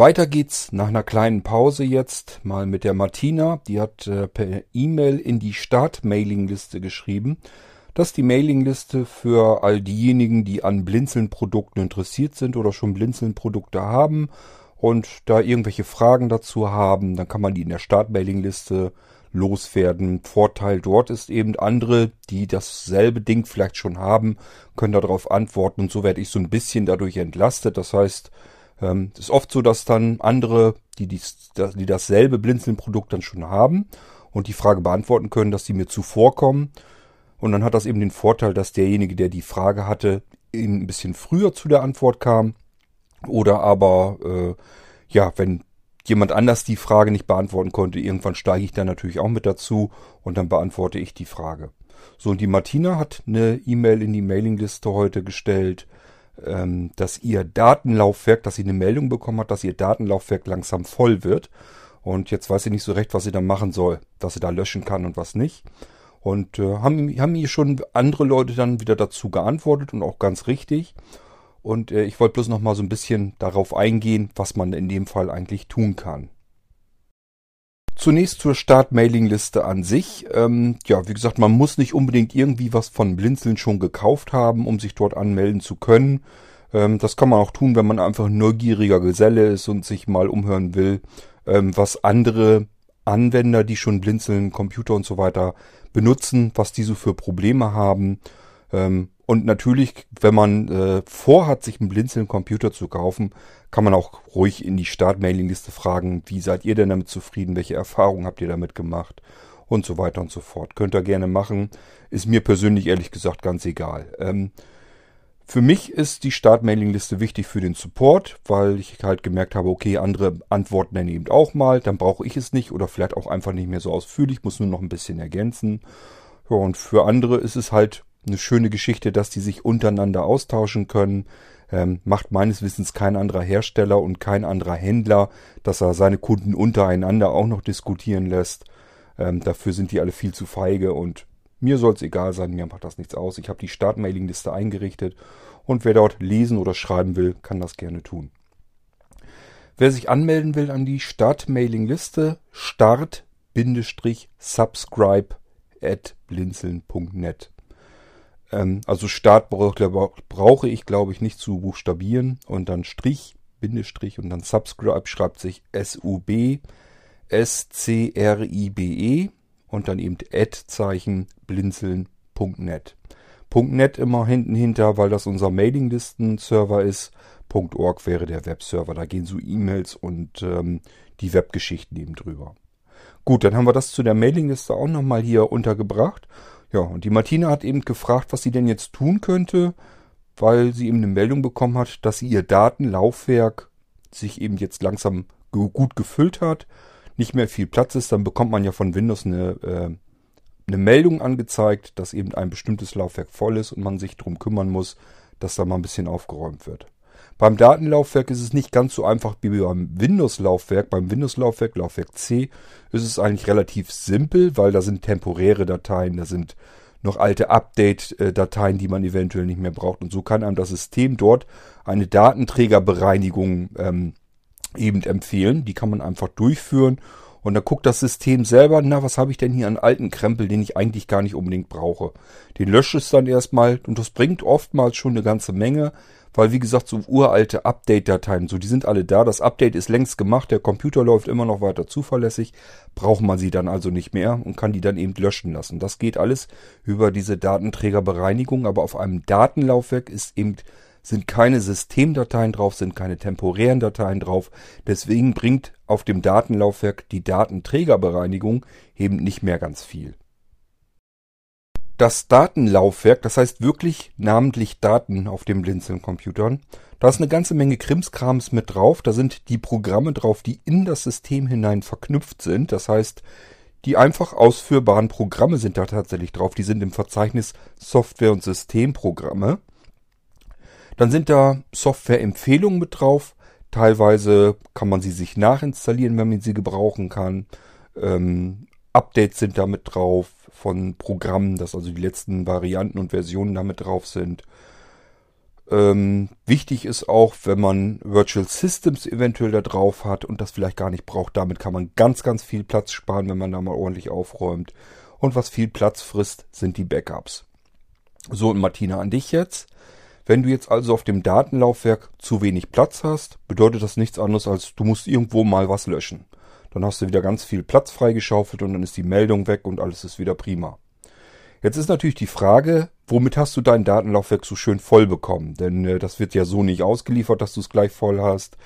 weiter geht's nach einer kleinen Pause jetzt mal mit der Martina. Die hat äh, per E-Mail in die Start-Mailing-Liste geschrieben, dass die Mailing-Liste für all diejenigen, die an Blinzeln-Produkten interessiert sind oder schon Blinzeln-Produkte haben und da irgendwelche Fragen dazu haben, dann kann man die in der Start-Mailing-Liste loswerden. Vorteil dort ist eben andere, die dasselbe Ding vielleicht schon haben, können darauf antworten und so werde ich so ein bisschen dadurch entlastet. Das heißt, ähm, ist oft so, dass dann andere, die, dies, die dasselbe Blinzeln-Produkt dann schon haben und die Frage beantworten können, dass die mir zuvorkommen. Und dann hat das eben den Vorteil, dass derjenige, der die Frage hatte, ein bisschen früher zu der Antwort kam. Oder aber, äh, ja, wenn jemand anders die Frage nicht beantworten konnte, irgendwann steige ich dann natürlich auch mit dazu und dann beantworte ich die Frage. So, und die Martina hat eine E-Mail in die Mailingliste heute gestellt, dass ihr Datenlaufwerk, dass sie eine Meldung bekommen hat, dass ihr Datenlaufwerk langsam voll wird. Und jetzt weiß sie nicht so recht, was sie da machen soll, was sie da löschen kann und was nicht. Und äh, haben, haben hier schon andere Leute dann wieder dazu geantwortet und auch ganz richtig. Und äh, ich wollte bloß noch mal so ein bisschen darauf eingehen, was man in dem Fall eigentlich tun kann. Zunächst zur Start-Mailing-Liste an sich. Ähm, ja, wie gesagt, man muss nicht unbedingt irgendwie was von Blinzeln schon gekauft haben, um sich dort anmelden zu können. Ähm, das kann man auch tun, wenn man einfach ein neugieriger Geselle ist und sich mal umhören will, ähm, was andere Anwender, die schon Blinzeln, Computer und so weiter benutzen, was die so für Probleme haben. Ähm, und natürlich, wenn man äh, vorhat, sich einen Blinzeln-Computer zu kaufen, kann man auch ruhig in die Start-Mailing-Liste fragen, wie seid ihr denn damit zufrieden, welche Erfahrungen habt ihr damit gemacht und so weiter und so fort. Könnt ihr gerne machen. Ist mir persönlich ehrlich gesagt ganz egal. Ähm, für mich ist die Start-Mailing-Liste wichtig für den Support, weil ich halt gemerkt habe, okay, andere antworten dann eben auch mal, dann brauche ich es nicht oder vielleicht auch einfach nicht mehr so ausführlich, muss nur noch ein bisschen ergänzen. Ja, und für andere ist es halt eine schöne Geschichte, dass die sich untereinander austauschen können. Ähm, macht meines Wissens kein anderer Hersteller und kein anderer Händler, dass er seine Kunden untereinander auch noch diskutieren lässt. Ähm, dafür sind die alle viel zu feige und mir soll es egal sein, mir macht das nichts aus. Ich habe die Start-Mailing-Liste eingerichtet und wer dort lesen oder schreiben will, kann das gerne tun. Wer sich anmelden will an die Start-Mailing-Liste, start-subscribe at blinzeln.net. Ähm, also Start brauche ich, glaube ich, nicht zu buchstabieren. Und dann Strich, Bindestrich und dann Subscribe schreibt sich S-U-B, S-C-R-I-B-E und dann eben Ad-Zeichen blinzeln.net. .net immer hinten hinter, weil das unser Mailinglisten-Server ist. .org wäre der Webserver. Da gehen so E-Mails und ähm, die Webgeschichten eben drüber. Gut, dann haben wir das zu der Mailingliste auch nochmal hier untergebracht. Ja, und die Martina hat eben gefragt, was sie denn jetzt tun könnte, weil sie eben eine Meldung bekommen hat, dass ihr Datenlaufwerk sich eben jetzt langsam gut gefüllt hat, nicht mehr viel Platz ist, dann bekommt man ja von Windows eine, äh, eine Meldung angezeigt, dass eben ein bestimmtes Laufwerk voll ist und man sich darum kümmern muss, dass da mal ein bisschen aufgeräumt wird. Beim Datenlaufwerk ist es nicht ganz so einfach wie beim Windows-Laufwerk. Beim Windows-Laufwerk, Laufwerk C, ist es eigentlich relativ simpel, weil da sind temporäre Dateien, da sind noch alte Update-Dateien, die man eventuell nicht mehr braucht. Und so kann einem das System dort eine Datenträgerbereinigung ähm, eben empfehlen. Die kann man einfach durchführen. Und dann guckt das System selber, na, was habe ich denn hier an alten Krempel, den ich eigentlich gar nicht unbedingt brauche. Den löscht es dann erstmal und das bringt oftmals schon eine ganze Menge weil wie gesagt, so uralte Update-Dateien, so die sind alle da. Das Update ist längst gemacht, der Computer läuft immer noch weiter zuverlässig, braucht man sie dann also nicht mehr und kann die dann eben löschen lassen. Das geht alles über diese Datenträgerbereinigung, aber auf einem Datenlaufwerk ist eben sind keine Systemdateien drauf, sind keine temporären Dateien drauf. Deswegen bringt auf dem Datenlaufwerk die Datenträgerbereinigung eben nicht mehr ganz viel das Datenlaufwerk, das heißt wirklich namentlich Daten auf den Blinzeln-Computern. Da ist eine ganze Menge Krimskrams mit drauf. Da sind die Programme drauf, die in das System hinein verknüpft sind. Das heißt, die einfach ausführbaren Programme sind da tatsächlich drauf. Die sind im Verzeichnis Software- und Systemprogramme. Dann sind da Software-Empfehlungen mit drauf. Teilweise kann man sie sich nachinstallieren, wenn man sie gebrauchen kann. Ähm, Updates sind damit drauf von Programmen, dass also die letzten Varianten und Versionen damit drauf sind. Ähm, wichtig ist auch, wenn man Virtual Systems eventuell da drauf hat und das vielleicht gar nicht braucht, damit kann man ganz, ganz viel Platz sparen, wenn man da mal ordentlich aufräumt. Und was viel Platz frisst, sind die Backups. So, und Martina, an dich jetzt. Wenn du jetzt also auf dem Datenlaufwerk zu wenig Platz hast, bedeutet das nichts anderes als du musst irgendwo mal was löschen. Dann hast du wieder ganz viel Platz freigeschaufelt und dann ist die Meldung weg und alles ist wieder prima. Jetzt ist natürlich die Frage, womit hast du dein Datenlaufwerk so schön voll bekommen? Denn äh, das wird ja so nicht ausgeliefert, dass du es gleich voll hast.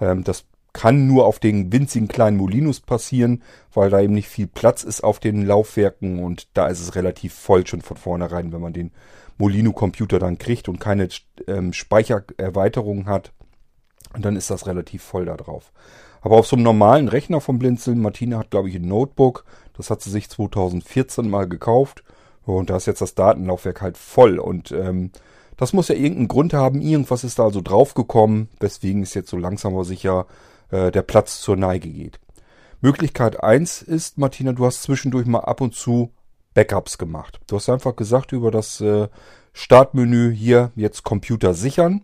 Ähm, das kann nur auf den winzigen kleinen Molinos passieren, weil da eben nicht viel Platz ist auf den Laufwerken und da ist es relativ voll schon von vornherein, wenn man den Molino-Computer dann kriegt und keine ähm, Speichererweiterung hat. Und dann ist das relativ voll da drauf. Aber auf so einem normalen Rechner vom Blinzeln, Martina hat glaube ich ein Notebook, das hat sie sich 2014 mal gekauft. Und da ist jetzt das Datenlaufwerk halt voll. Und ähm, das muss ja irgendeinen Grund haben, irgendwas ist da also draufgekommen, weswegen es jetzt so langsam aber sicher äh, der Platz zur Neige geht. Möglichkeit eins ist, Martina, du hast zwischendurch mal ab und zu Backups gemacht. Du hast einfach gesagt über das äh, Startmenü hier jetzt Computer sichern.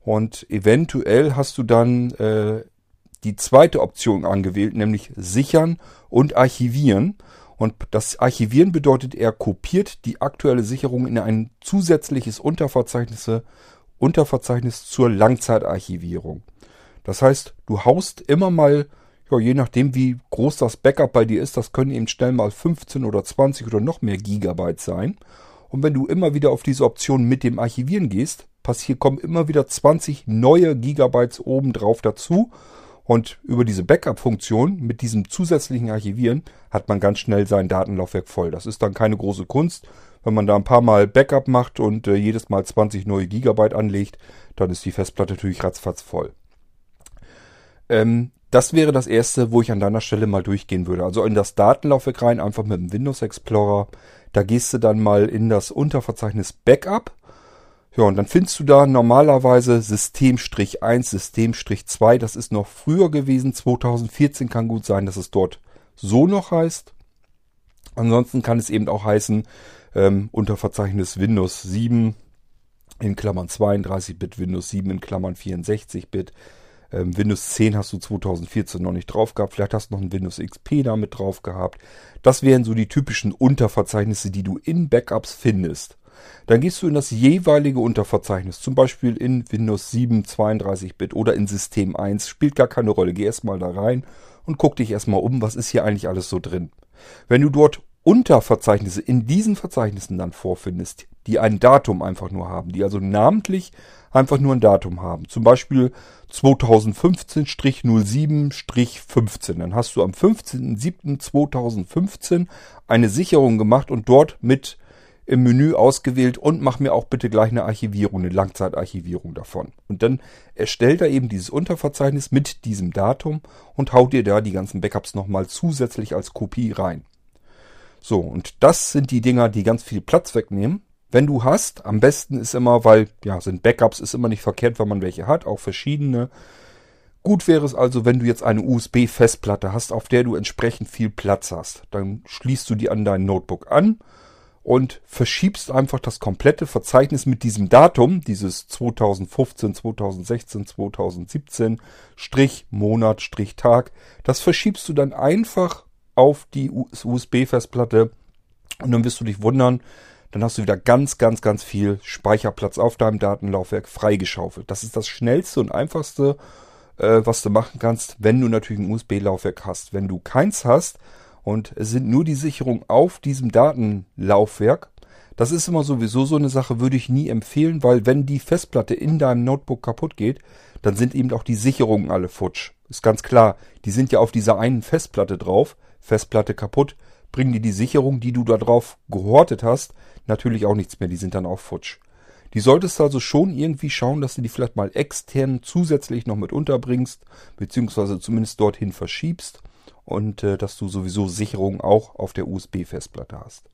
Und eventuell hast du dann äh, die zweite Option angewählt, nämlich sichern und archivieren. Und das Archivieren bedeutet, er kopiert die aktuelle Sicherung in ein zusätzliches Unterverzeichnis, Unterverzeichnis zur Langzeitarchivierung. Das heißt, du haust immer mal, ja, je nachdem wie groß das Backup bei dir ist, das können eben schnell mal 15 oder 20 oder noch mehr Gigabyte sein. Und wenn du immer wieder auf diese Option mit dem Archivieren gehst, passiert, kommen immer wieder 20 neue Gigabytes oben drauf dazu. Und über diese Backup-Funktion mit diesem zusätzlichen Archivieren hat man ganz schnell sein Datenlaufwerk voll. Das ist dann keine große Kunst. Wenn man da ein paar Mal Backup macht und äh, jedes Mal 20 neue Gigabyte anlegt, dann ist die Festplatte natürlich ratzfatz voll. Ähm, das wäre das erste, wo ich an deiner Stelle mal durchgehen würde. Also in das Datenlaufwerk rein, einfach mit dem Windows Explorer. Da gehst du dann mal in das Unterverzeichnis Backup. Ja, und dann findest du da normalerweise System-1, System-2. Das ist noch früher gewesen. 2014 kann gut sein, dass es dort so noch heißt. Ansonsten kann es eben auch heißen, ähm, Unterverzeichnis Windows 7 in Klammern 32-Bit, Windows 7 in Klammern 64-Bit, ähm, Windows 10 hast du 2014 noch nicht drauf gehabt. Vielleicht hast du noch ein Windows XP damit drauf gehabt. Das wären so die typischen Unterverzeichnisse, die du in Backups findest. Dann gehst du in das jeweilige Unterverzeichnis, zum Beispiel in Windows 7 32-Bit oder in System 1, spielt gar keine Rolle. Geh erstmal da rein und guck dich erstmal um, was ist hier eigentlich alles so drin. Wenn du dort Unterverzeichnisse in diesen Verzeichnissen dann vorfindest, die ein Datum einfach nur haben, die also namentlich einfach nur ein Datum haben. Zum Beispiel 2015-07-15. Dann hast du am 15.07.2015 eine Sicherung gemacht und dort mit im Menü ausgewählt und mach mir auch bitte gleich eine Archivierung, eine Langzeitarchivierung davon. Und dann erstellt er eben dieses Unterverzeichnis mit diesem Datum und haut dir da die ganzen Backups nochmal zusätzlich als Kopie rein. So, und das sind die Dinger, die ganz viel Platz wegnehmen. Wenn du hast, am besten ist immer, weil, ja, sind Backups, ist immer nicht verkehrt, wenn man welche hat, auch verschiedene. Gut wäre es also, wenn du jetzt eine USB-Festplatte hast, auf der du entsprechend viel Platz hast. Dann schließt du die an dein Notebook an und verschiebst einfach das komplette Verzeichnis mit diesem Datum, dieses 2015, 2016, 2017, Strich, Monat, Strich, Tag. Das verschiebst du dann einfach auf die USB-Festplatte und dann wirst du dich wundern, dann hast du wieder ganz, ganz, ganz viel Speicherplatz auf deinem Datenlaufwerk freigeschaufelt. Das ist das schnellste und einfachste, äh, was du machen kannst, wenn du natürlich ein USB-Laufwerk hast. Wenn du keins hast und es sind nur die Sicherungen auf diesem Datenlaufwerk, das ist immer sowieso so eine Sache, würde ich nie empfehlen, weil wenn die Festplatte in deinem Notebook kaputt geht, dann sind eben auch die Sicherungen alle futsch. Ist ganz klar, die sind ja auf dieser einen Festplatte drauf. Festplatte kaputt, bringen dir die Sicherung, die du da drauf gehortet hast, natürlich auch nichts mehr. Die sind dann auch futsch. Die solltest also schon irgendwie schauen, dass du die vielleicht mal extern zusätzlich noch mit unterbringst, beziehungsweise zumindest dorthin verschiebst und äh, dass du sowieso Sicherung auch auf der USB-Festplatte hast.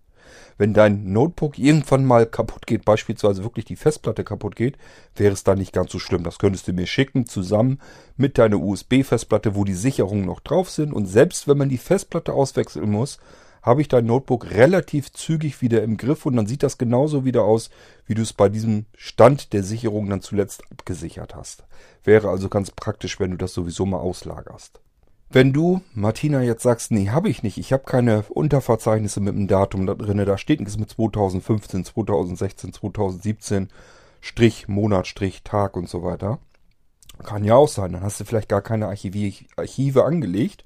Wenn dein Notebook irgendwann mal kaputt geht, beispielsweise wirklich die Festplatte kaputt geht, wäre es dann nicht ganz so schlimm. Das könntest du mir schicken, zusammen mit deiner USB-Festplatte, wo die Sicherungen noch drauf sind. Und selbst wenn man die Festplatte auswechseln muss, habe ich dein Notebook relativ zügig wieder im Griff und dann sieht das genauso wieder aus, wie du es bei diesem Stand der Sicherung dann zuletzt abgesichert hast. Wäre also ganz praktisch, wenn du das sowieso mal auslagerst. Wenn du, Martina, jetzt sagst, nee, habe ich nicht, ich habe keine Unterverzeichnisse mit dem Datum da drin, da steht nichts mit 2015, 2016, 2017, Strich, Monat, Strich, Tag und so weiter. Kann ja auch sein, dann hast du vielleicht gar keine Archiv Archive angelegt.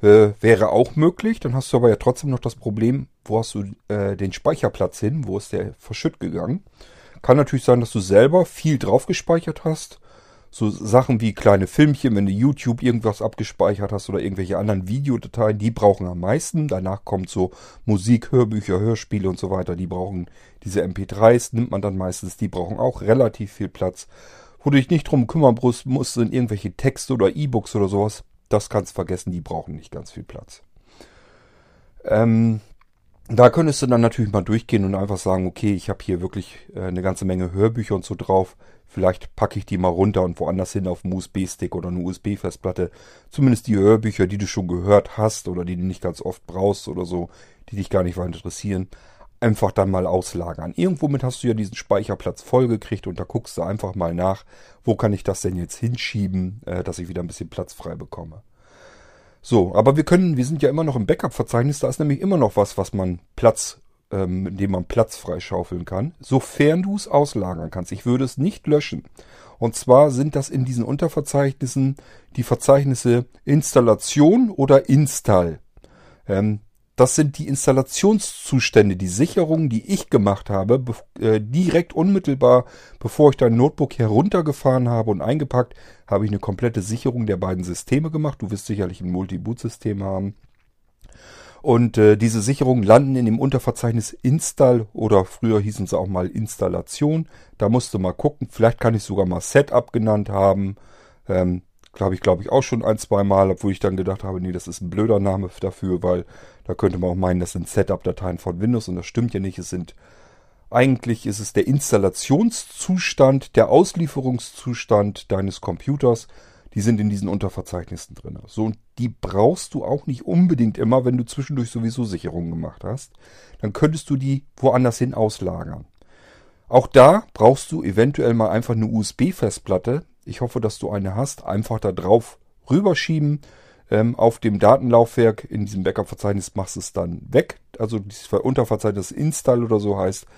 Äh, wäre auch möglich, dann hast du aber ja trotzdem noch das Problem, wo hast du äh, den Speicherplatz hin, wo ist der verschütt gegangen. Kann natürlich sein, dass du selber viel drauf gespeichert hast so Sachen wie kleine Filmchen, wenn du YouTube irgendwas abgespeichert hast oder irgendwelche anderen Videodateien, die brauchen am meisten. Danach kommt so Musik, Hörbücher, Hörspiele und so weiter. Die brauchen diese MP3s, nimmt man dann meistens. Die brauchen auch relativ viel Platz. Wo du dich nicht drum kümmern musst, sind irgendwelche Texte oder E-Books oder sowas. Das kannst du vergessen, die brauchen nicht ganz viel Platz. Ähm, da könntest du dann natürlich mal durchgehen und einfach sagen, okay, ich habe hier wirklich äh, eine ganze Menge Hörbücher und so drauf. Vielleicht packe ich die mal runter und woanders hin auf einen USB-Stick oder eine USB-Festplatte. Zumindest die Hörbücher, die du schon gehört hast oder die du nicht ganz oft brauchst oder so, die dich gar nicht weiter interessieren, einfach dann mal auslagern. Irgendwomit hast du ja diesen Speicherplatz vollgekriegt und da guckst du einfach mal nach, wo kann ich das denn jetzt hinschieben, äh, dass ich wieder ein bisschen Platz frei bekomme. So, aber wir können, wir sind ja immer noch im Backup-Verzeichnis, da ist nämlich immer noch was, was man Platz, ähm, mit dem man Platz freischaufeln kann, sofern du es auslagern kannst. Ich würde es nicht löschen. Und zwar sind das in diesen Unterverzeichnissen die Verzeichnisse Installation oder Install. Ähm, das sind die Installationszustände, die Sicherungen, die ich gemacht habe, äh, direkt unmittelbar, bevor ich dein Notebook heruntergefahren habe und eingepackt, habe ich eine komplette Sicherung der beiden Systeme gemacht. Du wirst sicherlich ein Multi-Boot-System haben. Und äh, diese Sicherungen landen in dem Unterverzeichnis Install oder früher hießen sie auch mal Installation. Da musst du mal gucken. Vielleicht kann ich sogar mal Setup genannt haben. Ähm, habe ich, glaube ich, auch schon ein, zwei Mal, obwohl ich dann gedacht habe, nee, das ist ein blöder Name dafür, weil da könnte man auch meinen, das sind Setup-Dateien von Windows und das stimmt ja nicht. Es sind eigentlich ist es der Installationszustand, der Auslieferungszustand deines Computers. Die sind in diesen Unterverzeichnissen drin. So, und die brauchst du auch nicht unbedingt immer, wenn du zwischendurch sowieso Sicherungen gemacht hast. Dann könntest du die woanders hin auslagern. Auch da brauchst du eventuell mal einfach eine USB-Festplatte, ich hoffe, dass du eine hast. Einfach da drauf rüberschieben. Ähm, auf dem Datenlaufwerk in diesem Backup-Verzeichnis machst du es dann weg. Also dieses Unterverzeichnis Install oder so heißt.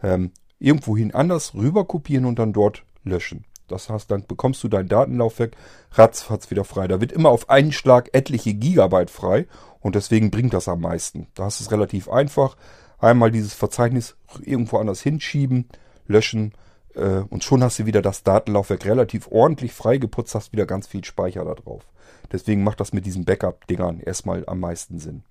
Ähm, irgendwohin anders rüber kopieren und dann dort löschen. Das heißt, dann bekommst du dein Datenlaufwerk ratzfatz wieder frei. Da wird immer auf einen Schlag etliche Gigabyte frei und deswegen bringt das am meisten. Da ist es relativ einfach. Einmal dieses Verzeichnis irgendwo anders hinschieben, löschen äh, und schon hast du wieder das Datenlaufwerk relativ ordentlich freigeputzt, hast wieder ganz viel Speicher da drauf. Deswegen macht das mit diesen Backup-Dingern erstmal am meisten Sinn.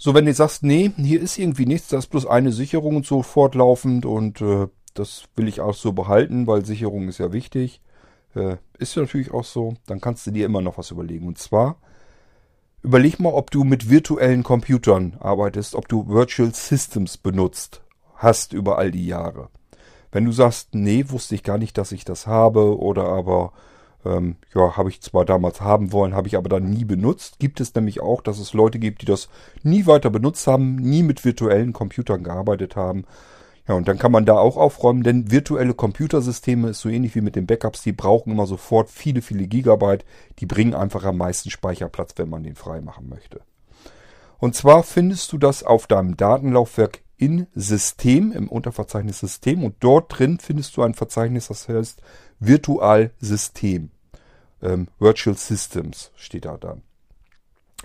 So, wenn du sagst, nee, hier ist irgendwie nichts, da ist bloß eine Sicherung und so fortlaufend und äh, das will ich auch so behalten, weil Sicherung ist ja wichtig. Äh, ist ja natürlich auch so, dann kannst du dir immer noch was überlegen. Und zwar, überleg mal, ob du mit virtuellen Computern arbeitest, ob du Virtual Systems benutzt hast über all die Jahre. Wenn du sagst, nee, wusste ich gar nicht, dass ich das habe oder aber ähm, ja, habe ich zwar damals haben wollen, habe ich aber dann nie benutzt, gibt es nämlich auch, dass es Leute gibt, die das nie weiter benutzt haben, nie mit virtuellen Computern gearbeitet haben. Ja, und dann kann man da auch aufräumen, denn virtuelle Computersysteme ist so ähnlich wie mit den Backups, die brauchen immer sofort viele, viele Gigabyte, die bringen einfach am meisten Speicherplatz, wenn man den frei machen möchte. Und zwar findest du das auf deinem Datenlaufwerk in System, im Unterverzeichnis System und dort drin findest du ein Verzeichnis, das heißt Virtual System. Ähm, Virtual Systems steht da dann.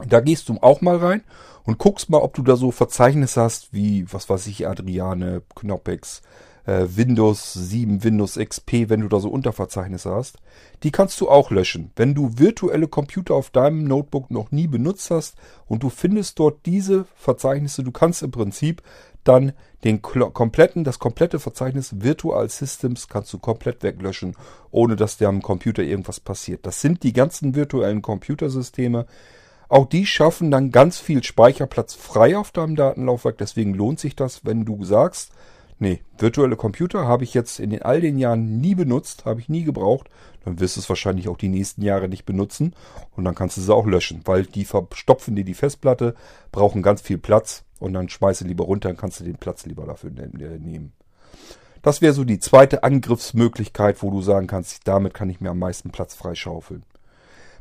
Da gehst du auch mal rein und guckst mal, ob du da so Verzeichnisse hast wie, was weiß ich, Adriane, Knopex, äh, Windows 7, Windows XP, wenn du da so Unterverzeichnisse hast. Die kannst du auch löschen. Wenn du virtuelle Computer auf deinem Notebook noch nie benutzt hast und du findest dort diese Verzeichnisse, du kannst im Prinzip dann den kompletten, das komplette Verzeichnis Virtual Systems kannst du komplett weglöschen, ohne dass dir am Computer irgendwas passiert. Das sind die ganzen virtuellen Computersysteme. Auch die schaffen dann ganz viel Speicherplatz frei auf deinem Datenlaufwerk. Deswegen lohnt sich das, wenn du sagst, Nee, virtuelle Computer habe ich jetzt in den, all den Jahren nie benutzt, habe ich nie gebraucht. Dann wirst du es wahrscheinlich auch die nächsten Jahre nicht benutzen und dann kannst du sie auch löschen, weil die verstopfen dir die Festplatte, brauchen ganz viel Platz und dann schmeiße lieber runter, dann kannst du den Platz lieber dafür ne-, ne-, nehmen. Das wäre so die zweite Angriffsmöglichkeit, wo du sagen kannst, damit kann ich mir am meisten Platz freischaufeln.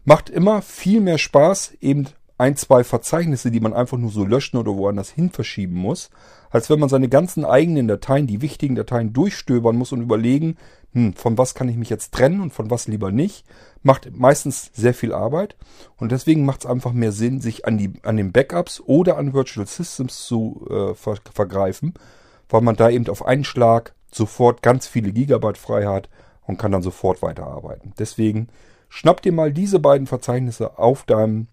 Macht immer viel mehr Spaß, eben ein, zwei Verzeichnisse, die man einfach nur so löschen oder woanders hin verschieben muss, als wenn man seine ganzen eigenen Dateien, die wichtigen Dateien durchstöbern muss und überlegen, hm, von was kann ich mich jetzt trennen und von was lieber nicht, macht meistens sehr viel Arbeit und deswegen macht es einfach mehr Sinn, sich an, die, an den Backups oder an Virtual Systems zu äh, ver vergreifen, weil man da eben auf einen Schlag sofort ganz viele Gigabyte frei hat und kann dann sofort weiterarbeiten. Deswegen schnapp dir mal diese beiden Verzeichnisse auf deinem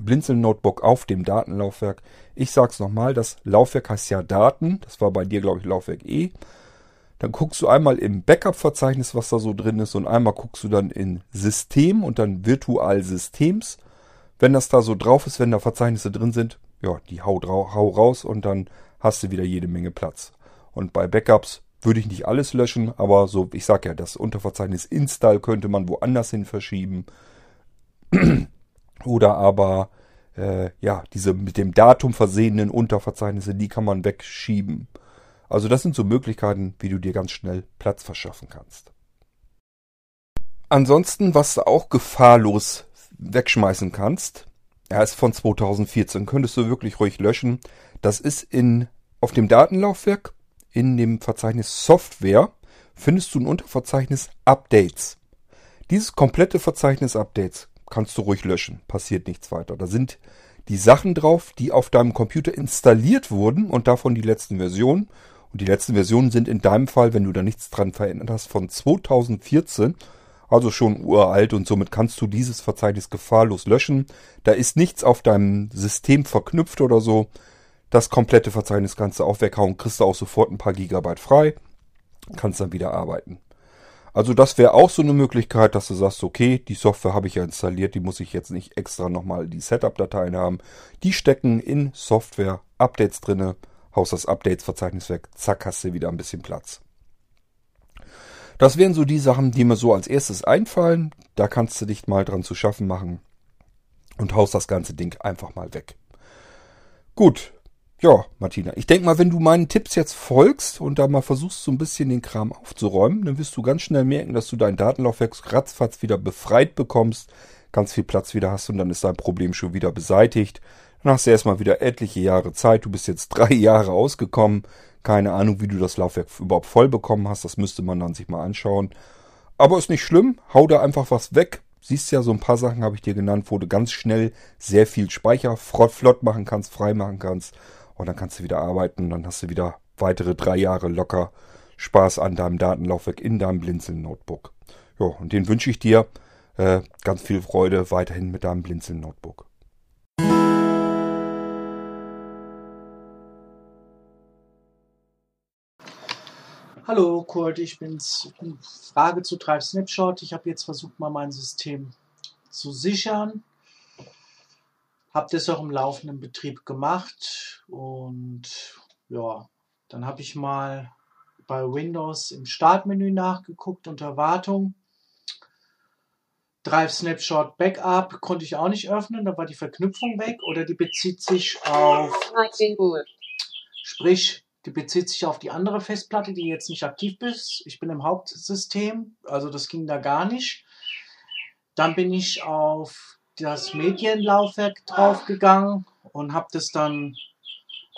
Blinzeln Notebook auf dem Datenlaufwerk. Ich sag's nochmal, das Laufwerk heißt ja Daten. Das war bei dir, glaube ich, Laufwerk E. Dann guckst du einmal im Backup-Verzeichnis, was da so drin ist, und einmal guckst du dann in System und dann Virtual Systems. Wenn das da so drauf ist, wenn da Verzeichnisse drin sind, ja, die hau, hau raus und dann hast du wieder jede Menge Platz. Und bei Backups würde ich nicht alles löschen, aber so, ich sag ja, das Unterverzeichnis Install könnte man woanders hin verschieben. Oder aber, äh, ja, diese mit dem Datum versehenen Unterverzeichnisse, die kann man wegschieben. Also das sind so Möglichkeiten, wie du dir ganz schnell Platz verschaffen kannst. Ansonsten, was du auch gefahrlos wegschmeißen kannst, er ist von 2014, könntest du wirklich ruhig löschen. Das ist in, auf dem Datenlaufwerk, in dem Verzeichnis Software, findest du ein Unterverzeichnis Updates. Dieses komplette Verzeichnis Updates kannst du ruhig löschen, passiert nichts weiter. Da sind die Sachen drauf, die auf deinem Computer installiert wurden und davon die letzten Versionen. Und die letzten Versionen sind in deinem Fall, wenn du da nichts dran verändert hast, von 2014, also schon uralt und somit kannst du dieses Verzeichnis gefahrlos löschen. Da ist nichts auf deinem System verknüpft oder so. Das komplette Verzeichnis kannst du auch weghauen, kriegst du auch sofort ein paar Gigabyte frei, kannst dann wieder arbeiten. Also das wäre auch so eine Möglichkeit, dass du sagst, okay, die Software habe ich ja installiert, die muss ich jetzt nicht extra nochmal die Setup-Dateien haben. Die stecken in Software-Updates drinne haust das Updates-Verzeichnis weg, zack, hast du wieder ein bisschen Platz. Das wären so die Sachen, die mir so als erstes einfallen. Da kannst du dich mal dran zu schaffen machen und haust das ganze Ding einfach mal weg. Gut, ja, Martina, ich denke mal, wenn du meinen Tipps jetzt folgst und da mal versuchst, so ein bisschen den Kram aufzuräumen, dann wirst du ganz schnell merken, dass du dein Datenlaufwerk ratzfatz wieder befreit bekommst, ganz viel Platz wieder hast und dann ist dein Problem schon wieder beseitigt. Dann hast du erstmal wieder etliche Jahre Zeit. Du bist jetzt drei Jahre ausgekommen. Keine Ahnung, wie du das Laufwerk überhaupt voll bekommen hast. Das müsste man dann sich mal anschauen. Aber ist nicht schlimm. Hau da einfach was weg. Siehst ja, so ein paar Sachen habe ich dir genannt, wo du ganz schnell sehr viel Speicher flott machen kannst, frei machen kannst. Und dann kannst du wieder arbeiten. Dann hast du wieder weitere drei Jahre locker Spaß an deinem Datenlaufwerk in deinem Blinzeln-Notebook. Ja, und den wünsche ich dir äh, ganz viel Freude weiterhin mit deinem Blinzeln-Notebook. Hallo Kurt, ich bin's. Frage zu Drive Snapshot. Ich habe jetzt versucht, mal mein System zu sichern. Habe das auch im laufenden Betrieb gemacht und ja, dann habe ich mal bei Windows im Startmenü nachgeguckt unter Wartung. Drive Snapshot Backup konnte ich auch nicht öffnen, da war die Verknüpfung weg oder die bezieht sich auf sprich die bezieht sich auf die andere Festplatte, die jetzt nicht aktiv ist. Ich bin im Hauptsystem, also das ging da gar nicht. Dann bin ich auf das Medienlaufwerk draufgegangen und habe das dann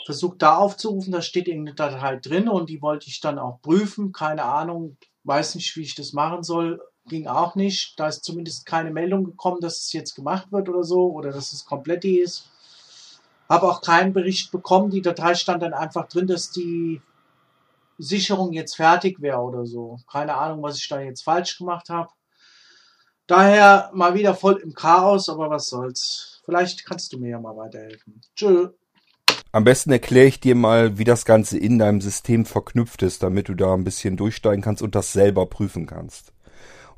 versucht da aufzurufen. Da steht irgendeine Datei drin und die wollte ich dann auch prüfen. Keine Ahnung, weiß nicht, wie ich das machen soll. Ging auch nicht. Da ist zumindest keine Meldung gekommen, dass es jetzt gemacht wird oder so oder dass es komplett ist. Habe auch keinen Bericht bekommen. Die Datei stand dann einfach drin, dass die Sicherung jetzt fertig wäre oder so. Keine Ahnung, was ich da jetzt falsch gemacht habe. Daher mal wieder voll im Chaos, aber was soll's. Vielleicht kannst du mir ja mal weiterhelfen. Tschö. Am besten erkläre ich dir mal, wie das Ganze in deinem System verknüpft ist, damit du da ein bisschen durchsteigen kannst und das selber prüfen kannst.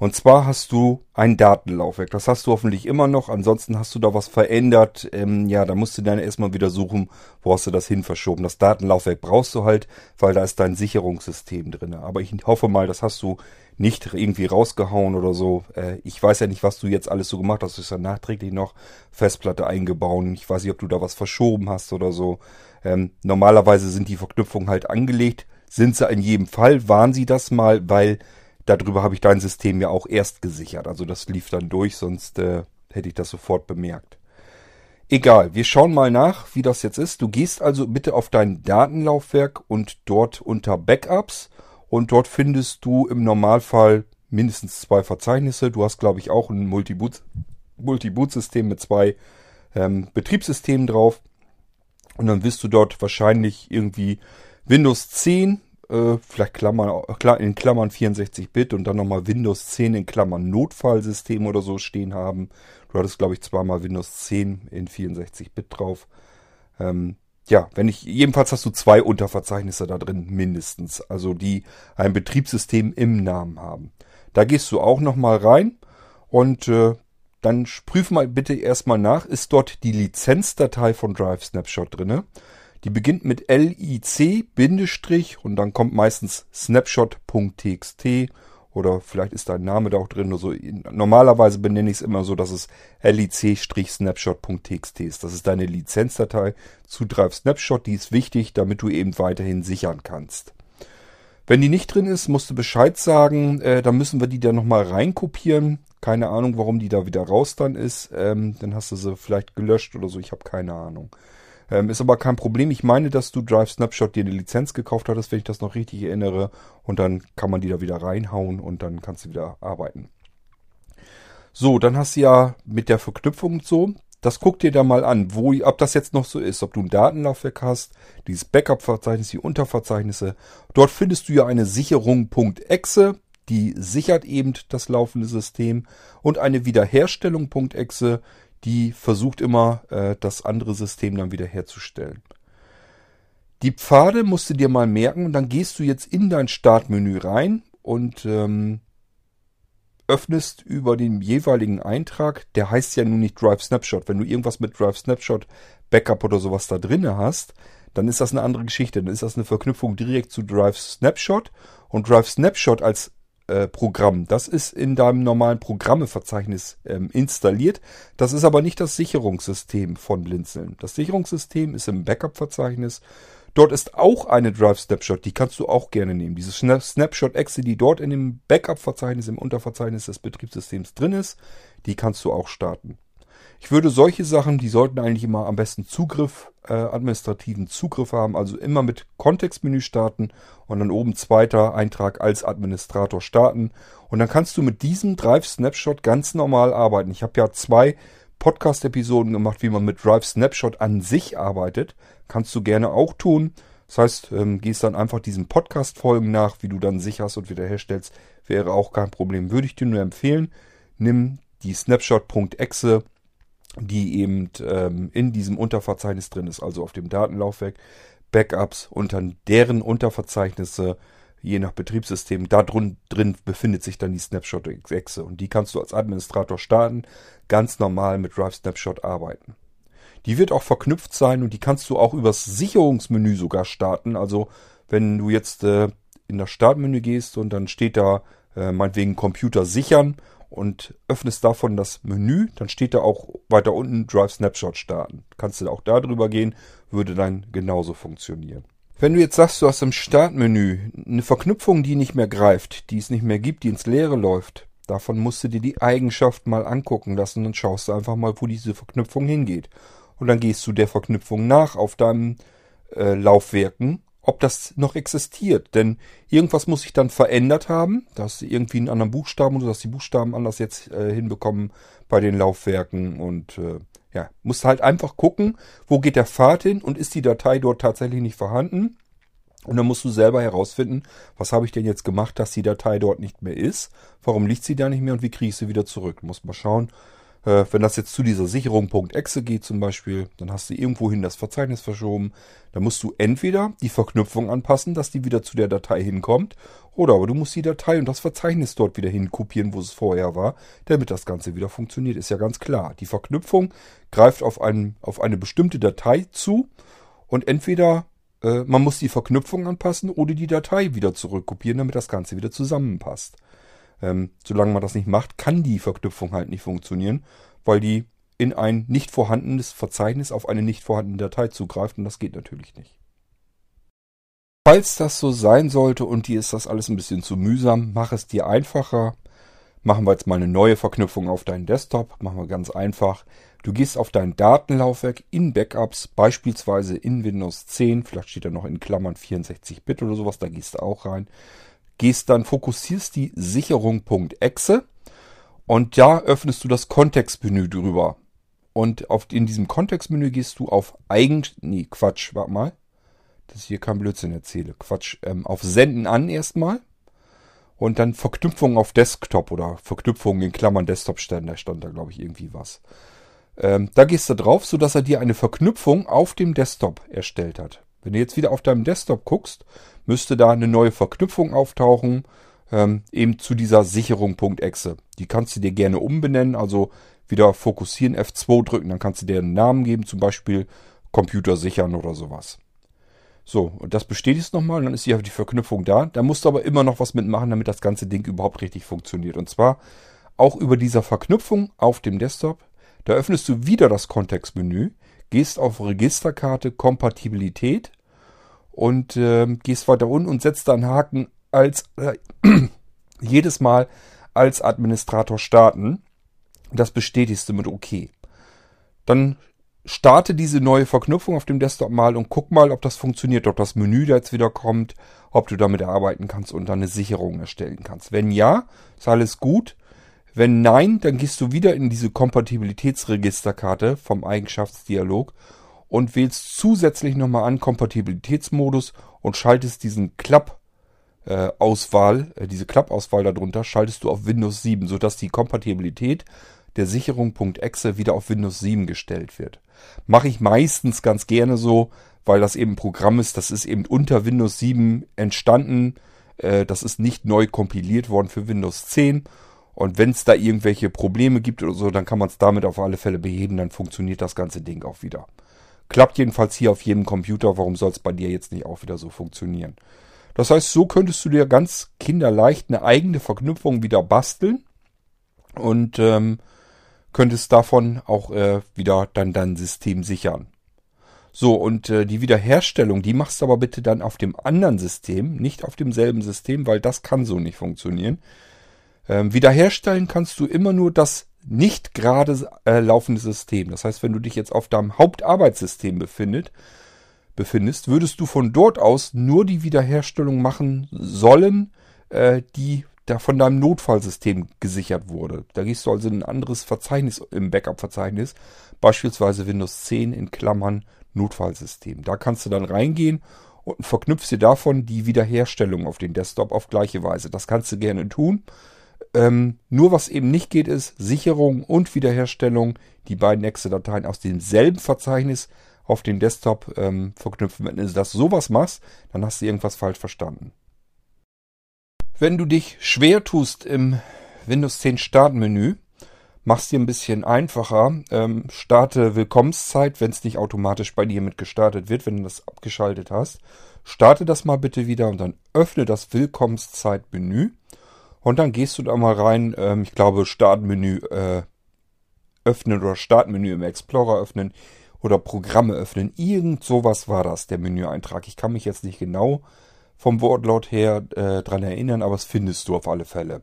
Und zwar hast du ein Datenlaufwerk. Das hast du hoffentlich immer noch. Ansonsten hast du da was verändert. Ähm, ja, da musst du dann erstmal wieder suchen, wo hast du das hin verschoben. Das Datenlaufwerk brauchst du halt, weil da ist dein Sicherungssystem drin. Aber ich hoffe mal, das hast du nicht irgendwie rausgehauen oder so. Äh, ich weiß ja nicht, was du jetzt alles so gemacht hast. Du hast ja nachträglich noch Festplatte eingebaut. Ich weiß nicht, ob du da was verschoben hast oder so. Ähm, normalerweise sind die Verknüpfungen halt angelegt. Sind sie in jedem Fall, waren sie das mal, weil darüber habe ich dein System ja auch erst gesichert. Also das lief dann durch, sonst äh, hätte ich das sofort bemerkt. Egal, wir schauen mal nach, wie das jetzt ist. Du gehst also bitte auf dein Datenlaufwerk und dort unter Backups und dort findest du im Normalfall mindestens zwei Verzeichnisse. Du hast, glaube ich, auch ein Multi-Boot-System mit zwei ähm, Betriebssystemen drauf. Und dann wirst du dort wahrscheinlich irgendwie Windows 10, äh, vielleicht Klammern, in Klammern 64-Bit und dann nochmal Windows 10 in Klammern Notfallsystem oder so stehen haben. Du hattest, glaube ich, zweimal Windows 10 in 64-Bit drauf. Ähm, ja, wenn ich, jedenfalls hast du zwei Unterverzeichnisse da drin, mindestens. Also die ein Betriebssystem im Namen haben. Da gehst du auch nochmal rein und äh, dann prüf mal bitte erstmal nach, ist dort die Lizenzdatei von Drive Snapshot drinne. Die beginnt mit LIC Bindestrich und dann kommt meistens snapshot.txt oder vielleicht ist dein Name da auch drin. Oder so. Normalerweise benenne ich es immer so, dass es lic-snapshot.txt ist. Das ist deine Lizenzdatei zu Drive Snapshot. Die ist wichtig, damit du eben weiterhin sichern kannst. Wenn die nicht drin ist, musst du Bescheid sagen. Äh, dann müssen wir die da nochmal reinkopieren. Keine Ahnung, warum die da wieder raus dann ist. Ähm, dann hast du sie vielleicht gelöscht oder so. Ich habe keine Ahnung. Ähm, ist aber kein Problem. Ich meine, dass du Drive Snapshot dir eine Lizenz gekauft hattest, wenn ich das noch richtig erinnere. Und dann kann man die da wieder reinhauen und dann kannst du wieder arbeiten. So, dann hast du ja mit der Verknüpfung so. Das guck dir da mal an, wo, ob das jetzt noch so ist, ob du ein Datenlaufwerk hast, dieses Backup-Verzeichnis, die Unterverzeichnisse. Dort findest du ja eine Sicherung.exe, die sichert eben das laufende System und eine Wiederherstellung.exe, die versucht immer, äh, das andere System dann wieder herzustellen. Die Pfade musst du dir mal merken und dann gehst du jetzt in dein Startmenü rein und ähm, öffnest über den jeweiligen Eintrag, der heißt ja nun nicht Drive Snapshot. Wenn du irgendwas mit Drive Snapshot Backup oder sowas da drinne hast, dann ist das eine andere Geschichte. Dann ist das eine Verknüpfung direkt zu Drive Snapshot und Drive Snapshot als äh, Programm. Das ist in deinem normalen Programmeverzeichnis ähm, installiert. Das ist aber nicht das Sicherungssystem von Blinzeln. Das Sicherungssystem ist im Backup-Verzeichnis. Dort ist auch eine Drive Snapshot, die kannst du auch gerne nehmen. Diese Snapshot-Exe, die dort in dem Backup-Verzeichnis, im Unterverzeichnis des Betriebssystems drin ist, die kannst du auch starten. Ich würde solche Sachen, die sollten eigentlich immer am besten Zugriff, äh, administrativen Zugriff haben, also immer mit Kontextmenü starten und dann oben zweiter Eintrag als Administrator starten. Und dann kannst du mit diesem Drive Snapshot ganz normal arbeiten. Ich habe ja zwei Podcast-Episoden gemacht, wie man mit Drive Snapshot an sich arbeitet. Kannst du gerne auch tun. Das heißt, ähm, gehst dann einfach diesen Podcast-Folgen nach, wie du dann sicherst und wiederherstellst. Wäre auch kein Problem. Würde ich dir nur empfehlen. Nimm die Snapshot.exe die eben ähm, in diesem Unterverzeichnis drin ist, also auf dem Datenlaufwerk, Backups und dann deren Unterverzeichnisse, je nach Betriebssystem, da drin, drin befindet sich dann die Snapshot-Exe und die kannst du als Administrator starten, ganz normal mit Drive Snapshot arbeiten. Die wird auch verknüpft sein und die kannst du auch übers Sicherungsmenü sogar starten. Also wenn du jetzt äh, in das Startmenü gehst und dann steht da äh, meinetwegen Computer sichern und öffnest davon das Menü, dann steht da auch weiter unten Drive Snapshot starten. Kannst du auch da drüber gehen, würde dann genauso funktionieren. Wenn du jetzt sagst, du hast im Startmenü eine Verknüpfung, die nicht mehr greift, die es nicht mehr gibt, die ins Leere läuft, davon musst du dir die Eigenschaft mal angucken lassen und schaust du einfach mal, wo diese Verknüpfung hingeht. Und dann gehst du der Verknüpfung nach auf deinem äh, Laufwerken ob das noch existiert. Denn irgendwas muss sich dann verändert haben. Da hast du irgendwie einen anderen Buchstaben oder dass die Buchstaben anders jetzt äh, hinbekommen bei den Laufwerken. Und äh, ja, musst halt einfach gucken, wo geht der Pfad hin und ist die Datei dort tatsächlich nicht vorhanden. Und dann musst du selber herausfinden, was habe ich denn jetzt gemacht, dass die Datei dort nicht mehr ist? Warum liegt sie da nicht mehr und wie kriege ich sie wieder zurück? Du musst mal schauen, Äh, wenn das jetzt zu dieser Sicherung.exe geht zum Beispiel, dann hast du irgendwohin das Verzeichnis verschoben. Dann musst du entweder die Verknüpfung anpassen, dass die wieder zu der Datei hinkommt, oder aber du musst die Datei und das Verzeichnis dort wieder hinkopieren, wo es vorher war, damit das Ganze wieder funktioniert. Ist ja ganz klar. Die Verknüpfung greift auf, einen, auf eine bestimmte Datei zu und entweder äh, man muss die Verknüpfung anpassen oder die Datei wieder zurückkopieren, damit das Ganze wieder zusammenpasst. Ähm, solange man das nicht macht, kann die Verknüpfung halt nicht funktionieren, weil die in ein nicht vorhandenes Verzeichnis auf eine nicht vorhandene Datei zugreift und das geht natürlich nicht. Falls das so sein sollte und dir ist das alles ein bisschen zu mühsam, mach es dir einfacher. Machen wir jetzt mal eine neue Verknüpfung auf deinen Desktop. Machen wir ganz einfach. Du gehst auf dein Datenlaufwerk in Backups, beispielsweise in Windows 10, vielleicht steht da noch in Klammern 64-Bit oder sowas, da gehst du auch rein gehst dann, fokussierst die Sicherung.exe und da öffnest du das Kontextmenü drüber. Und auf, in diesem Kontextmenü gehst du auf Eigen... Nee, Quatsch, warte mal. Dass ich hier kein Blödsinn erzähle. Quatsch. Ähm, auf Senden an erstmal. Und dann Verknüpfung auf Desktop oder Verknüpfung in Klammern Desktop stand, da stand da glaube ich irgendwie was. Ähm, da gehst du drauf, sodass er dir eine Verknüpfung auf dem Desktop erstellt hat. Wenn du jetzt wieder auf deinem Desktop guckst, müsste da eine neue Verknüpfung auftauchen, ähm, eben zu dieser Sicherung.exe. Die kannst du dir gerne umbenennen, also wieder fokussieren, F2 drücken, dann kannst du dir einen Namen geben, zum Beispiel Computer sichern oder sowas. So, und das bestätigst nochmal, dann ist hier die Verknüpfung da. Da musst du aber immer noch was mitmachen, damit das ganze Ding überhaupt richtig funktioniert. Und zwar auch über dieser Verknüpfung auf dem Desktop. Da öffnest du wieder das Kontextmenü, gehst auf Registerkarte Kompatibilität und äh, gehst weiter unten und setzt dann Haken als äh, jedes Mal als Administrator starten. Das bestätigst du mit OK. Dann starte diese neue Verknüpfung auf dem Desktop mal und guck mal, ob das funktioniert, ob das Menü da jetzt wieder kommt, ob du damit arbeiten kannst und dann eine Sicherung erstellen kannst. Wenn ja, ist alles gut. Wenn nein, dann gehst du wieder in diese Kompatibilitätsregisterkarte vom Eigenschaftsdialog und wählst zusätzlich nochmal an Kompatibilitätsmodus und schaltest diesen Klapp-Auswahl, äh, diese Klapp-Auswahl darunter, schaltest du auf Windows 7, sodass die Kompatibilität der Sicherung.exe wieder auf Windows 7 gestellt wird. Mache ich meistens ganz gerne so, weil das eben ein Programm ist, das ist eben unter Windows 7 entstanden. Äh, das ist nicht neu kompiliert worden für Windows 10. Und wenn es da irgendwelche Probleme gibt oder so, dann kann man es damit auf alle Fälle beheben, dann funktioniert das ganze Ding auch wieder. Klappt jedenfalls hier auf jedem Computer. Warum soll es bei dir jetzt nicht auch wieder so funktionieren? Das heißt, so könntest du dir ganz kinderleicht eine eigene Verknüpfung wieder basteln und ähm, könntest davon auch äh, wieder dann dein System sichern. So, und äh, die Wiederherstellung, die machst du aber bitte dann auf dem anderen System, nicht auf demselben System, weil das kann so nicht funktionieren. Ähm, wiederherstellen kannst du immer nur das nicht gerade äh, laufende System. Das heißt, wenn du dich jetzt auf deinem Hauptarbeitssystem befindet, befindest, würdest du von dort aus nur die Wiederherstellung machen sollen, äh, die da von deinem Notfallsystem gesichert wurde. Da gehst du also in ein anderes Verzeichnis im Backup-Verzeichnis, beispielsweise Windows 10 in Klammern Notfallsystem. Da kannst du dann reingehen und verknüpfst dir davon die Wiederherstellung auf den Desktop auf gleiche Weise. Das kannst du gerne tun. Ähm, nur was eben nicht geht, ist Sicherung und Wiederherstellung, die beiden Exe-Dateien aus demselben Verzeichnis auf den Desktop ähm, verknüpfen. Wenn du das sowas machst, dann hast du irgendwas falsch verstanden. Wenn du dich schwer tust im Windows 10 Startmenü, machst dir ein bisschen einfacher. Ähm, starte Willkommenszeit, wenn es nicht automatisch bei dir mit gestartet wird, wenn du das abgeschaltet hast. Starte das mal bitte wieder und dann öffne das Willkommenszeitmenü. Und dann gehst du da mal rein, ähm, ich glaube Startmenü äh, öffnen oder Startmenü im Explorer öffnen oder Programme öffnen. Irgend sowas war das, der Menüeintrag. Ich kann mich jetzt nicht genau vom Wortlaut her äh, dran erinnern, aber es findest du auf alle Fälle.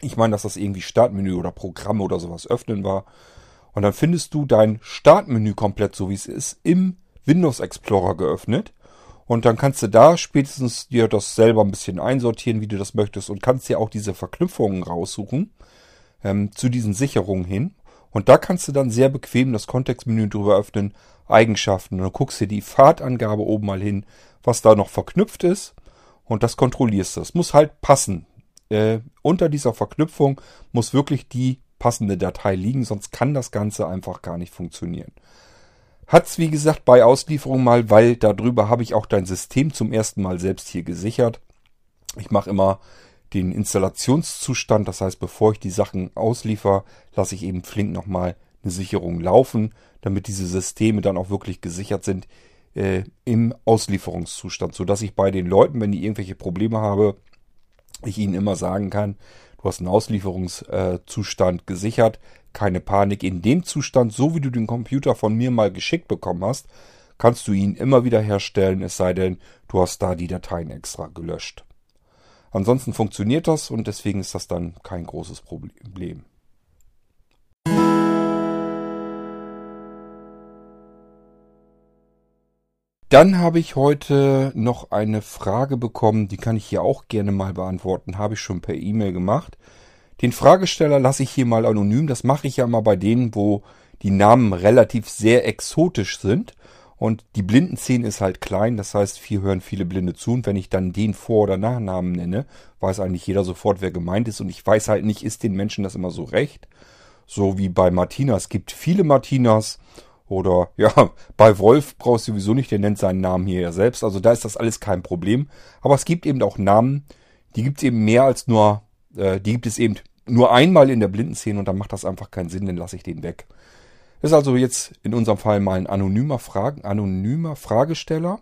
Ich meine, dass das irgendwie Startmenü oder Programme oder sowas öffnen war. Und dann findest du dein Startmenü komplett so wie es ist im Windows Explorer geöffnet. Und dann kannst du da spätestens dir das selber ein bisschen einsortieren, wie du das möchtest. Und kannst dir auch diese Verknüpfungen raussuchen ähm, zu diesen Sicherungen hin. Und da kannst du dann sehr bequem das Kontextmenü drüber öffnen, Eigenschaften. Und dann guckst du die Fahrtangabe oben mal hin, was da noch verknüpft ist. Und das kontrollierst du. Es muss halt passen. Äh, unter dieser Verknüpfung muss wirklich die passende Datei liegen, sonst kann das Ganze einfach gar nicht funktionieren. Hat's wie gesagt bei Auslieferung mal, weil darüber habe ich auch dein System zum ersten Mal selbst hier gesichert. Ich mache immer den Installationszustand, das heißt, bevor ich die Sachen ausliefer, lasse ich eben flink nochmal eine Sicherung laufen, damit diese Systeme dann auch wirklich gesichert sind äh, im Auslieferungszustand, sodass ich bei den Leuten, wenn die irgendwelche Probleme habe, ich ihnen immer sagen kann, du hast einen Auslieferungszustand gesichert, keine Panik. In dem Zustand, so wie du den Computer von mir mal geschickt bekommen hast, kannst du ihn immer wieder herstellen, es sei denn, du hast da die Dateien extra gelöscht. Ansonsten funktioniert das und deswegen ist das dann kein großes Problem. Dann habe ich heute noch eine Frage bekommen, die kann ich hier auch gerne mal beantworten, habe ich schon per E-Mail gemacht. Den Fragesteller lasse ich hier mal anonym, das mache ich ja mal bei denen, wo die Namen relativ sehr exotisch sind. Und die Blindenszene ist halt klein, das heißt, hier hören viele Blinde zu. Und wenn ich dann den Vor- oder Nachnamen nenne, weiß eigentlich jeder sofort, wer gemeint ist. Und ich weiß halt nicht, ist den Menschen das immer so recht? So wie bei Martina. Es gibt viele Martinas oder ja, bei Wolf brauchst du sowieso nicht, der nennt seinen Namen hier ja selbst. Also da ist das alles kein Problem. Aber es gibt eben auch Namen, die gibt es eben mehr als nur, äh, die gibt es eben nur einmal in der Blindenszene und dann macht das einfach keinen Sinn, dann lasse ich den weg. Das ist also jetzt in unserem Fall mal ein anonymer, Fragen, anonymer Fragesteller.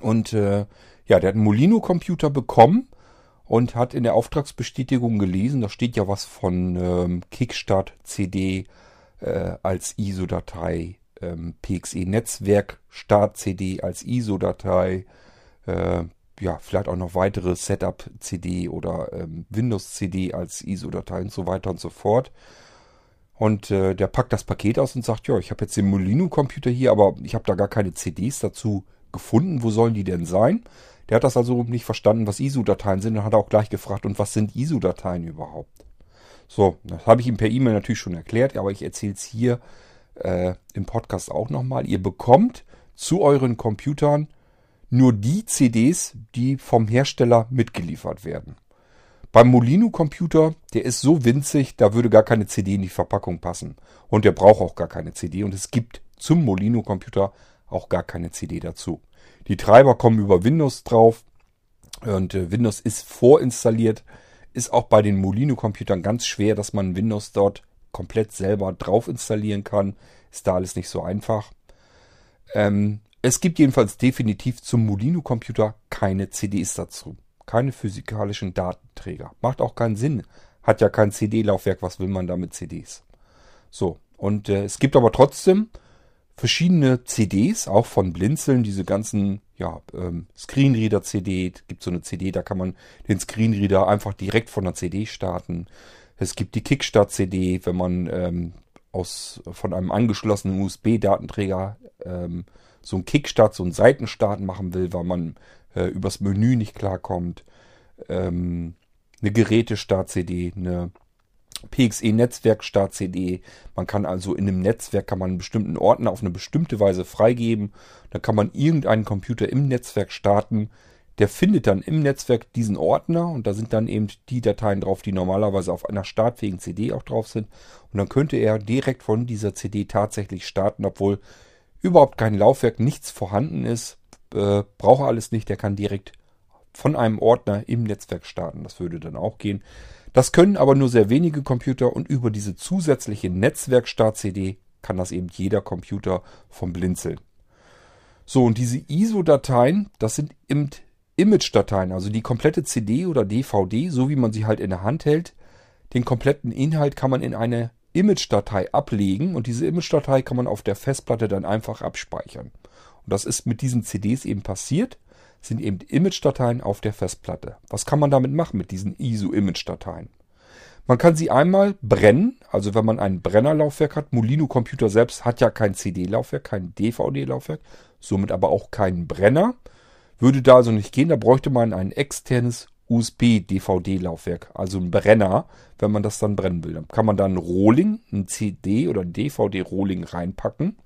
Und äh, ja, der hat einen Molino-Computer bekommen und hat in der Auftragsbestätigung gelesen, da steht ja was von ähm, Kickstart CD äh, als ISO-Datei, ähm, PXE Netzwerk Start CD als ISO-Datei, äh, ja, vielleicht auch noch weitere Setup CD oder ähm, Windows CD als ISO-Datei und so weiter und so fort. Und äh, der packt das Paket aus und sagt, ja, ich habe jetzt den Molino-Computer hier, aber ich habe da gar keine CDs dazu gefunden. Wo sollen die denn sein? Der hat das also nicht verstanden, was ISO-Dateien sind und hat auch gleich gefragt, und was sind ISO-Dateien überhaupt? So, das habe ich ihm per E-Mail natürlich schon erklärt, aber ich erzähle es hier äh, im Podcast auch nochmal. Ihr bekommt zu euren Computern nur die CDs, die vom Hersteller mitgeliefert werden. Beim Molino Computer, der ist so winzig, da würde gar keine CD in die Verpackung passen. Und der braucht auch gar keine CD. Und es gibt zum Molino Computer auch gar keine CD dazu. Die Treiber kommen über Windows drauf. Und äh, Windows ist vorinstalliert ist auch bei den Molino-Computern ganz schwer, dass man Windows dort komplett selber drauf installieren kann. Ist da alles nicht so einfach. Ähm, es gibt jedenfalls definitiv zum Molino-Computer keine CDs dazu. Keine physikalischen Datenträger. Macht auch keinen Sinn. Hat ja kein CD-Laufwerk. Was will man da mit CDs? So. Und äh, es gibt aber trotzdem verschiedene CDs, auch von Blinzeln, diese ganzen ja, ähm, Screenreader-CD. Gibt so eine CD, da kann man den Screenreader einfach direkt von der CD starten. Es gibt die Kickstart-CD, wenn man ähm, aus, von einem angeschlossenen USB-Datenträger ähm, so einen Kickstart, so einen Seitenstart machen will, weil man äh, übers Menü nicht klarkommt. Ähm, eine Gerätestart-CD, eine PXE Netzwerk Start CD. Man kann also in einem Netzwerk kann man einen bestimmten Ordner auf eine bestimmte Weise freigeben. Dann kann man irgendeinen Computer im Netzwerk starten. Der findet dann im Netzwerk diesen Ordner und da sind dann eben die Dateien drauf, die normalerweise auf einer startfähigen CD auch drauf sind. Und dann könnte er direkt von dieser CD tatsächlich starten, obwohl überhaupt kein Laufwerk, nichts vorhanden ist. Äh, braucht alles nicht. Der kann direkt von einem Ordner im Netzwerk starten. Das würde dann auch gehen. Das können aber nur sehr wenige Computer und über diese zusätzliche Netzwerkstart-CD kann das eben jeder Computer vom Blinzeln. So, und diese ISO-Dateien, das sind Image-Dateien, also die komplette CD oder DVD, so wie man sie halt in der Hand hält. Den kompletten Inhalt kann man in eine Image-Datei ablegen und diese Image-Datei kann man auf der Festplatte dann einfach abspeichern. Und das ist mit diesen CDs eben passiert sind eben Image-Dateien auf der Festplatte. Was kann man damit machen mit diesen ISO-Image-Dateien? Man kann sie einmal brennen, also wenn man ein Brennerlaufwerk hat. Molino Computer selbst hat ja kein CD-Laufwerk, kein DVD-Laufwerk, somit aber auch keinen Brenner. Würde da also nicht gehen, da bräuchte man ein externes USB-DVD-Laufwerk, also ein Brenner, wenn man das dann brennen will. Dann kann man da ein Rohling, ein CD- oder DVD-Rohling reinpacken,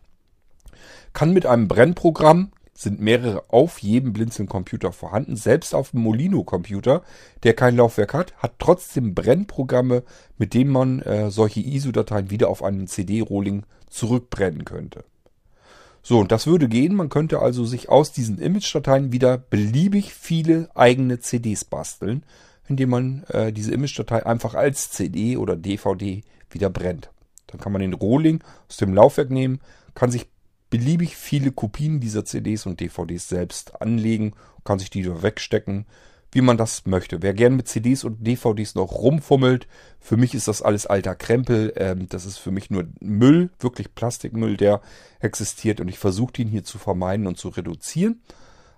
kann mit einem Brennprogramm sind mehrere auf jedem Blinzeln-Computer vorhanden. Selbst auf dem Molino-Computer, der kein Laufwerk hat, hat trotzdem Brennprogramme, mit denen man äh, solche ISO-Dateien wieder auf einen CD-Rolling zurückbrennen könnte. So, und das würde gehen. Man könnte also sich aus diesen Image-Dateien wieder beliebig viele eigene CDs basteln, indem man äh, diese Image-Datei einfach als CD oder DVD wieder brennt. Dann kann man den Rohling aus dem Laufwerk nehmen, kann sich beliebig viele Kopien dieser CDs und DVDs selbst anlegen, kann sich die wieder wegstecken, wie man das möchte. Wer gern mit CDs und DVDs noch rumfummelt, für mich ist das alles alter Krempel. Ähm, das ist für mich nur Müll, wirklich Plastikmüll, der existiert und ich versuche ihn hier zu vermeiden und zu reduzieren.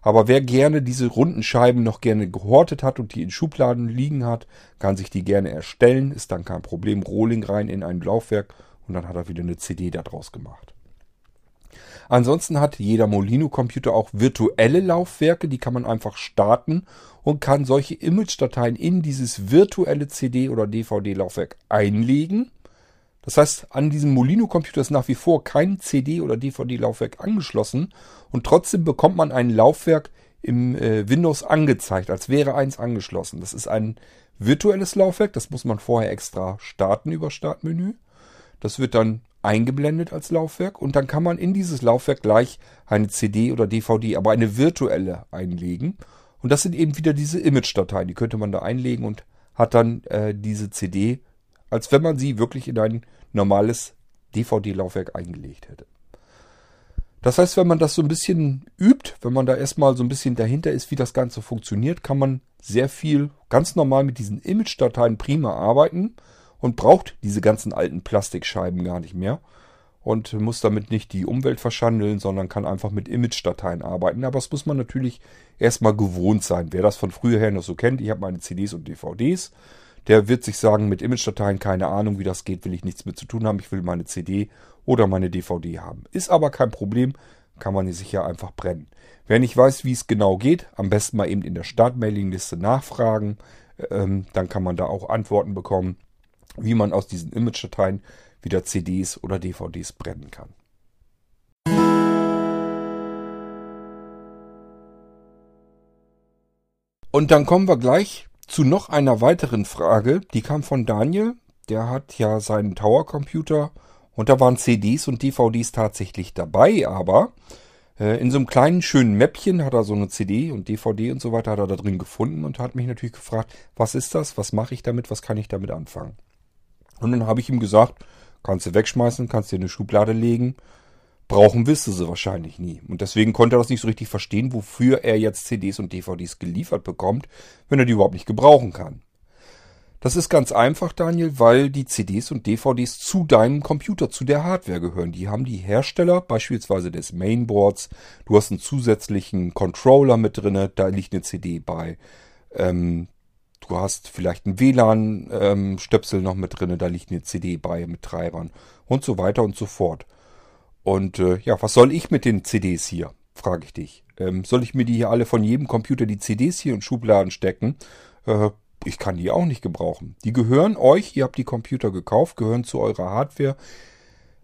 Aber wer gerne diese runden Scheiben noch gerne gehortet hat und die in Schubladen liegen hat, kann sich die gerne erstellen. Ist dann kein Problem. Rohling rein in ein Laufwerk und dann hat er wieder eine CD daraus gemacht. Ansonsten hat jeder Molino-Computer auch virtuelle Laufwerke, die kann man einfach starten und kann solche Image-Dateien in dieses virtuelle CD- oder DVD-Laufwerk einlegen. Das heißt, an diesem Molino-Computer ist nach wie vor kein CD- oder DVD-Laufwerk angeschlossen und trotzdem bekommt man ein Laufwerk im äh, Windows angezeigt, als wäre eins angeschlossen. Das ist ein virtuelles Laufwerk, das muss man vorher extra starten über Startmenü. Das wird dann eingeblendet als Laufwerk und dann kann man in dieses Laufwerk gleich eine CD oder DVD, aber eine virtuelle einlegen. Und das sind eben wieder diese Image-Dateien, die könnte man da einlegen und hat dann äh, diese CD als wenn man sie wirklich in ein normales DVD-Laufwerk eingelegt hätte. Das heißt, wenn man das so ein bisschen übt, wenn man da erstmal so ein bisschen dahinter ist, wie das Ganze funktioniert, kann man sehr viel ganz normal mit diesen Image-Dateien prima arbeiten und braucht diese ganzen alten Plastikscheiben gar nicht mehr und muss damit nicht die Umwelt verschandeln, sondern kann einfach mit Image-Dateien arbeiten. Aber das muss man natürlich erstmal gewohnt sein. Wer das von früher her noch so kennt, ich habe meine CDs und DVDs, der wird sich sagen, mit Image-Dateien keine Ahnung, wie das geht, will ich nichts mit zu tun haben. Ich will meine CD oder meine DVD haben. Ist aber kein Problem, kann man die sicher einfach brennen. Wer nicht weiß, wie es genau geht, am besten mal eben in der Start-Mailing-Liste nachfragen. Ähm, dann kann man da auch Antworten bekommen, wie man aus diesen Image-Dateien wieder CDs oder DVDs brennen kann. Und dann kommen wir gleich zu noch einer weiteren Frage, die kam von Daniel. Der hat ja seinen Tower-Computer und da waren CDs und DVDs tatsächlich dabei, aber äh, in so einem kleinen schönen Mäppchen hat er so eine CD und DVD und so weiter hat er da drin gefunden und hat mich natürlich gefragt, was ist das, was mache ich damit, was kann ich damit anfangen. Und dann habe ich ihm gesagt, kannst du wegschmeißen, kannst dir eine Schublade legen, brauchen wirst du sie wahrscheinlich nie. Und deswegen konnte er das nicht so richtig verstehen, wofür er jetzt CDs und DVDs geliefert bekommt, wenn er die überhaupt nicht gebrauchen kann. Das ist ganz einfach, Daniel, weil die CDs und DVDs zu deinem Computer, zu der Hardware gehören. Die haben die Hersteller, beispielsweise des Mainboards. Du hast einen zusätzlichen Controller mit drinne, da liegt eine CD bei. Ähm, du hast vielleicht einen WLAN-Stöpsel ähm, noch mit drinne, da liegt eine CD bei mit Treibern und so weiter und so fort. Und äh, ja, was soll ich mit den CDs hier? Frage ich dich. Ähm, soll ich mir die hier alle von jedem Computer die CDs hier in Schubladen stecken? Äh, ich kann die auch nicht gebrauchen. Die gehören euch, ihr habt die Computer gekauft, gehören zu eurer Hardware.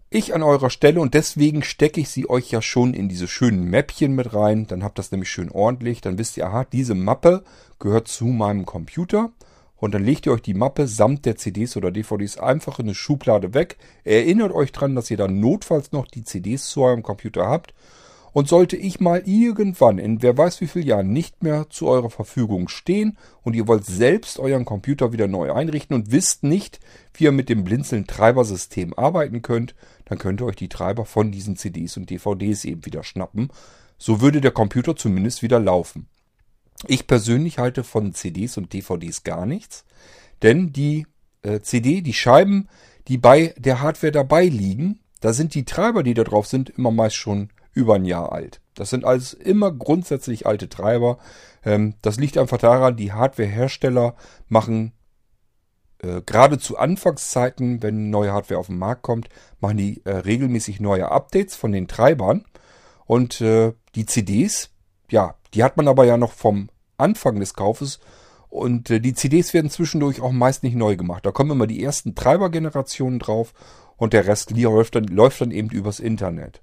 Ich an eurer Stelle und deswegen stecke ich sie euch ja schon in diese schönen Mäppchen mit rein. Dann habt das nämlich schön ordentlich. Dann wisst ihr, aha, diese Mappe gehört zu meinem Computer und dann legt ihr euch die Mappe samt der CDs oder DVDs einfach in eine Schublade weg. Erinnert euch dran, dass ihr dann notfalls noch die CDs zu eurem Computer habt. Und sollte ich mal irgendwann in wer weiß wie vielen Jahren nicht mehr zu eurer Verfügung stehen und ihr wollt selbst euren Computer wieder neu einrichten und wisst nicht, wie ihr mit dem Blinzeln-Treibersystem arbeiten könnt, dann könnt ihr euch die Treiber von diesen CDs und DVDs eben wieder schnappen. So würde der Computer zumindest wieder laufen. Ich persönlich halte von CDs und DVDs gar nichts, denn die äh, CD, die Scheiben, die bei der Hardware dabei liegen, da sind die Treiber, die da drauf sind, immer meist schon über ein Jahr alt. Das sind also immer grundsätzlich alte Treiber. Ähm, das liegt einfach daran, die Hardwarehersteller machen äh, gerade zu Anfangszeiten, wenn neue Hardware auf den Markt kommt, machen die äh, regelmäßig neue Updates von den Treibern. Und äh, die CDs, ja, die hat man aber ja noch vom Anfang des Kaufes. Und äh, die CDs werden zwischendurch auch meist nicht neu gemacht. Da kommen immer die ersten Treibergenerationen drauf und der Rest läuft dann, läuft dann eben übers Internet.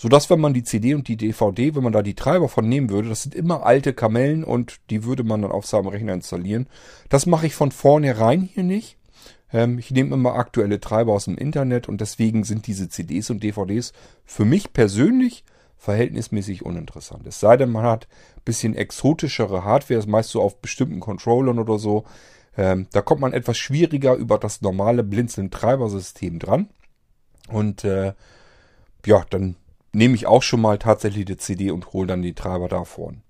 Sodass, wenn man die CD und die DVD, wenn man da die Treiber von nehmen würde, das sind immer alte Kamellen und die würde man dann auf seinem Rechner installieren. Das mache ich von vornherein hier nicht. Ähm, ich nehme immer aktuelle Treiber aus dem Internet und deswegen sind diese CDs und DVDs für mich persönlich verhältnismäßig uninteressant. Es sei denn, man hat ein bisschen exotischere Hardware, meist so auf bestimmten Controllern oder so. Ähm, da kommt man etwas schwieriger über das normale Blinzeln-Treibersystem dran. Und äh, ja, dann nehme ich auch schon mal tatsächlich die CD und hole dann die Treiber davon.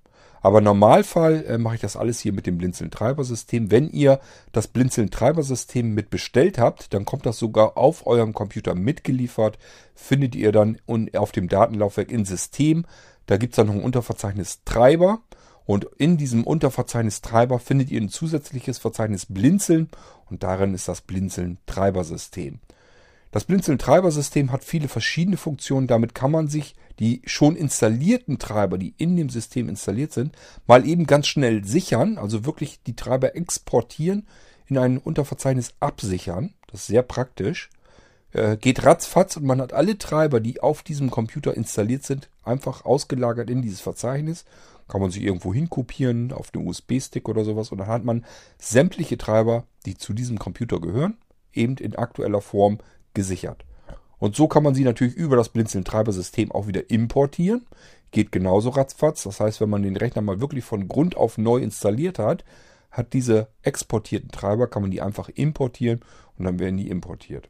Aber im Normalfall äh, mache ich das alles hier mit dem Blinzeln-Treibersystem. Wenn ihr das Blinzeln-Treibersystem mit bestellt habt, dann kommt das sogar auf eurem Computer mitgeliefert. Findet ihr dann auf dem Datenlaufwerk in System. Da gibt es dann noch ein Unterverzeichnis Treiber. Und in diesem Unterverzeichnis Treiber findet ihr ein zusätzliches Verzeichnis Blinzeln. Und darin ist das Blinzeln-Treibersystem. Das Blinzeln-Treibersystem hat viele verschiedene Funktionen. Damit kann man sich die schon installierten Treiber, die in dem System installiert sind, mal eben ganz schnell sichern. Also wirklich die Treiber exportieren, in ein Unterverzeichnis absichern. Das ist sehr praktisch. Äh, geht ratzfatz und man hat alle Treiber, die auf diesem Computer installiert sind, einfach ausgelagert in dieses Verzeichnis. Kann man sich irgendwo hinkopieren, auf den USB-Stick oder sowas. Und dann hat man sämtliche Treiber, die zu diesem Computer gehören, eben in aktueller Form gesichert. Und so kann man sie natürlich über das Blinzeln-Treibersystem auch wieder importieren. Geht genauso ratzfatz. Das heißt, wenn man den Rechner mal wirklich von Grund auf neu installiert hat, hat diese exportierten Treiber, kann man die einfach importieren und dann werden die importiert.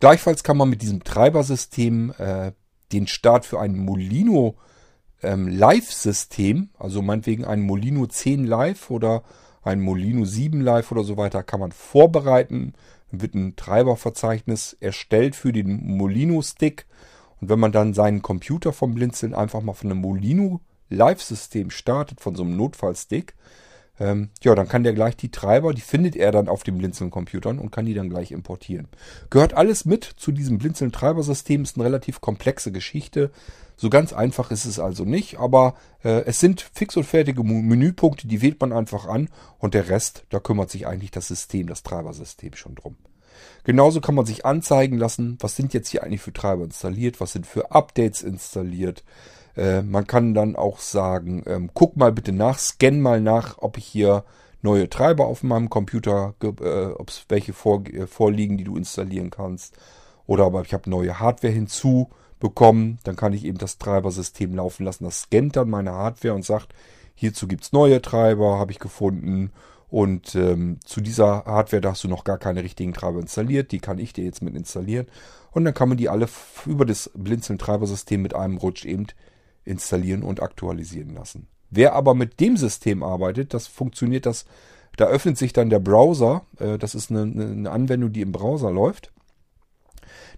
Gleichfalls kann man mit diesem Treibersystem äh, den Start für ein Molino ähm, Live-System, also meinetwegen ein Molino 10 Live oder ein Molino 7 Live oder so weiter, kann man vorbereiten wird ein Treiberverzeichnis erstellt für den Molino-Stick. Und wenn man dann seinen Computer vom Blinzeln einfach mal von einem Molino Live-System startet, von so einem Notfallstick, ähm, ja, dann kann der gleich die Treiber, die findet er dann auf den Blinzeln-Computern und kann die dann gleich importieren. Gehört alles mit zu diesem Blinzeln-Treibersystem, ist eine relativ komplexe Geschichte. So ganz einfach ist es also nicht, aber äh, es sind fix und fertige Menüpunkte, die wählt man einfach an und der Rest, da kümmert sich eigentlich das System, das Treibersystem schon drum. Genauso kann man sich anzeigen lassen, was sind jetzt hier eigentlich für Treiber installiert, was sind für Updates installiert. Äh, man kann dann auch sagen, ähm, guck mal bitte nach, scan mal nach, ob ich hier neue Treiber auf meinem Computer, äh, ob es welche vor, äh, vorliegen, die du installieren kannst. Oder aber ich habe neue Hardware hinzubekommen, dann kann ich eben das Treibersystem laufen lassen. Das scannt dann meine Hardware und sagt, hierzu gibt es neue Treiber, habe ich gefunden. Und ähm, zu dieser Hardware, da hast du noch gar keine richtigen Treiber installiert. Die kann ich dir jetzt mit installieren. Und dann kann man die alle über das Blinzeln-Treibersystem mit einem Rutsch eben installieren und aktualisieren lassen. Wer aber mit dem System arbeitet, das funktioniert das, da öffnet sich dann der Browser, äh, das ist eine, eine, Anwendung, die im Browser läuft.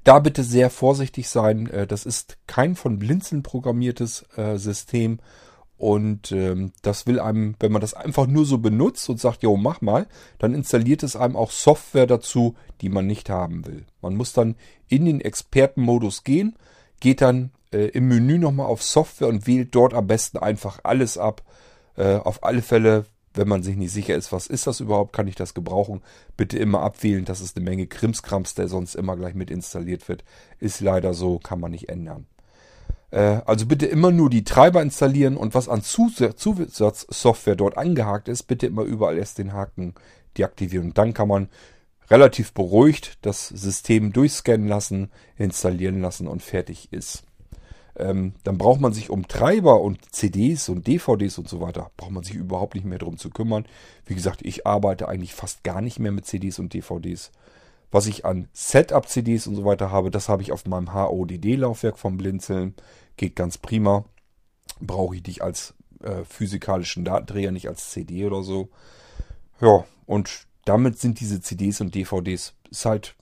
Da bitte sehr vorsichtig sein, äh, das ist kein von Blinzeln programmiertes äh, System und ähm, das will einem, wenn man das einfach nur so benutzt und sagt, jo, mach mal, dann installiert es einem auch Software dazu, die man nicht haben will. Man muss dann in den Expertenmodus gehen, geht dann äh, im Menü nochmal auf Software und wählt dort am besten einfach alles ab. Äh, auf alle Fälle, wenn man sich nicht sicher ist, was ist das überhaupt, kann ich das gebrauchen, bitte immer abwählen. Das ist eine Menge Krimskrams, der sonst immer gleich mit installiert wird. Ist leider so, kann man nicht ändern. Äh, also bitte immer nur die Treiber installieren und was an Zusatzsoftware dort angehakt ist, bitte immer überall erst den Haken deaktivieren. Und dann kann man relativ beruhigt das System durchscannen lassen, installieren lassen und fertig ist ähm, dann braucht man sich um Treiber und CDs und DVDs und so weiter, braucht man sich überhaupt nicht mehr drum zu kümmern. Wie gesagt, ich arbeite eigentlich fast gar nicht mehr mit CDs und DVDs. Was ich an Setup-CDs und so weiter habe, das habe ich auf meinem HODD-Laufwerk vom Blinzeln. Geht ganz prima. Brauche ich nicht als äh, physikalischen Datenträger, nicht als CD oder so. Ja, und damit sind diese CDs und DVDs, ist halt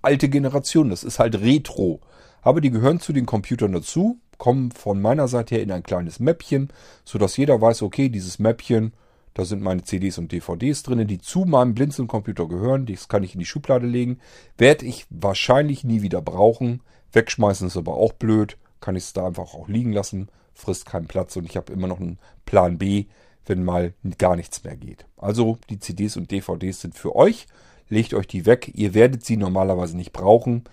alte Generation, das ist halt Retro. Aber die gehören zu den Computern dazu, kommen von meiner Seite her in ein kleines Mäppchen, sodass jeder weiß, okay, dieses Mäppchen, da sind meine CDs und DVDs drin, die zu meinem Blinzeln-Computer gehören. Das kann ich in die Schublade legen. Werde ich wahrscheinlich nie wieder brauchen. Wegschmeißen ist aber auch blöd. Kann ich es da einfach auch liegen lassen. Frisst keinen Platz und ich habe immer noch einen Plan B, wenn mal gar nichts mehr geht. Also die CDs und DVDs sind für euch. Legt euch die weg. Ihr werdet sie normalerweise nicht brauchen.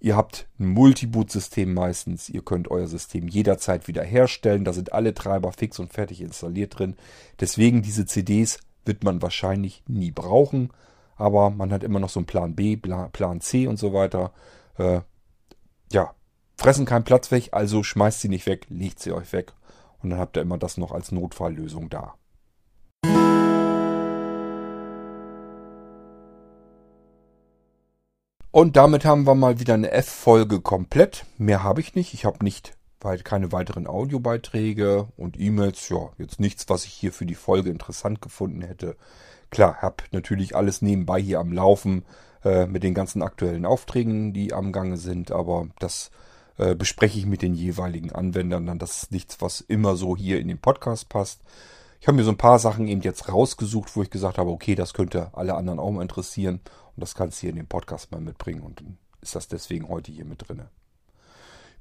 Ihr habt ein Multiboot-System meistens. Ihr könnt euer System jederzeit wieder herstellen. Da sind alle Treiber fix und fertig installiert drin. Deswegen diese CDs wird man wahrscheinlich nie brauchen. Aber man hat immer noch so einen Plan B, Plan C und so weiter. Äh, ja, fressen keinen Platz weg, also schmeißt sie nicht weg, legt sie euch weg. Und dann habt ihr immer das noch als Notfalllösung da. Und damit haben wir mal wieder eine F-Folge komplett. Mehr habe ich nicht. Ich habe nicht keine weiteren Audiobeiträge und E-Mails. Ja, jetzt nichts, was ich hier für die Folge interessant gefunden hätte. Klar, habe natürlich alles nebenbei hier am Laufen äh, mit den ganzen aktuellen Aufträgen, die am Gange sind. Aber das äh, bespreche ich mit den jeweiligen Anwendern dann. Das ist nichts, was immer so hier in den Podcast passt. Ich habe mir so ein paar Sachen eben jetzt rausgesucht, wo ich gesagt habe, okay, das könnte alle anderen auch mal interessieren. Und das kannst du hier in den Podcast mal mitbringen. Und dann ist das deswegen heute hier mit drin.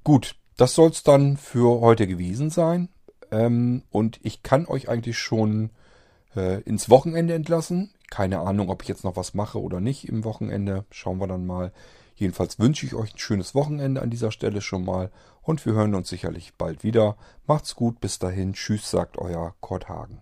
Gut, das soll es dann für heute gewesen sein. Ähm, und ich kann euch eigentlich schon äh, ins Wochenende entlassen. Keine Ahnung, ob ich jetzt noch was mache oder nicht im Wochenende. Schauen wir dann mal. Jedenfalls wünsche ich euch ein schönes Wochenende an dieser Stelle schon mal und wir hören uns sicherlich bald wieder. Macht's gut, bis dahin. Tschüss, sagt euer Kurt Hagen.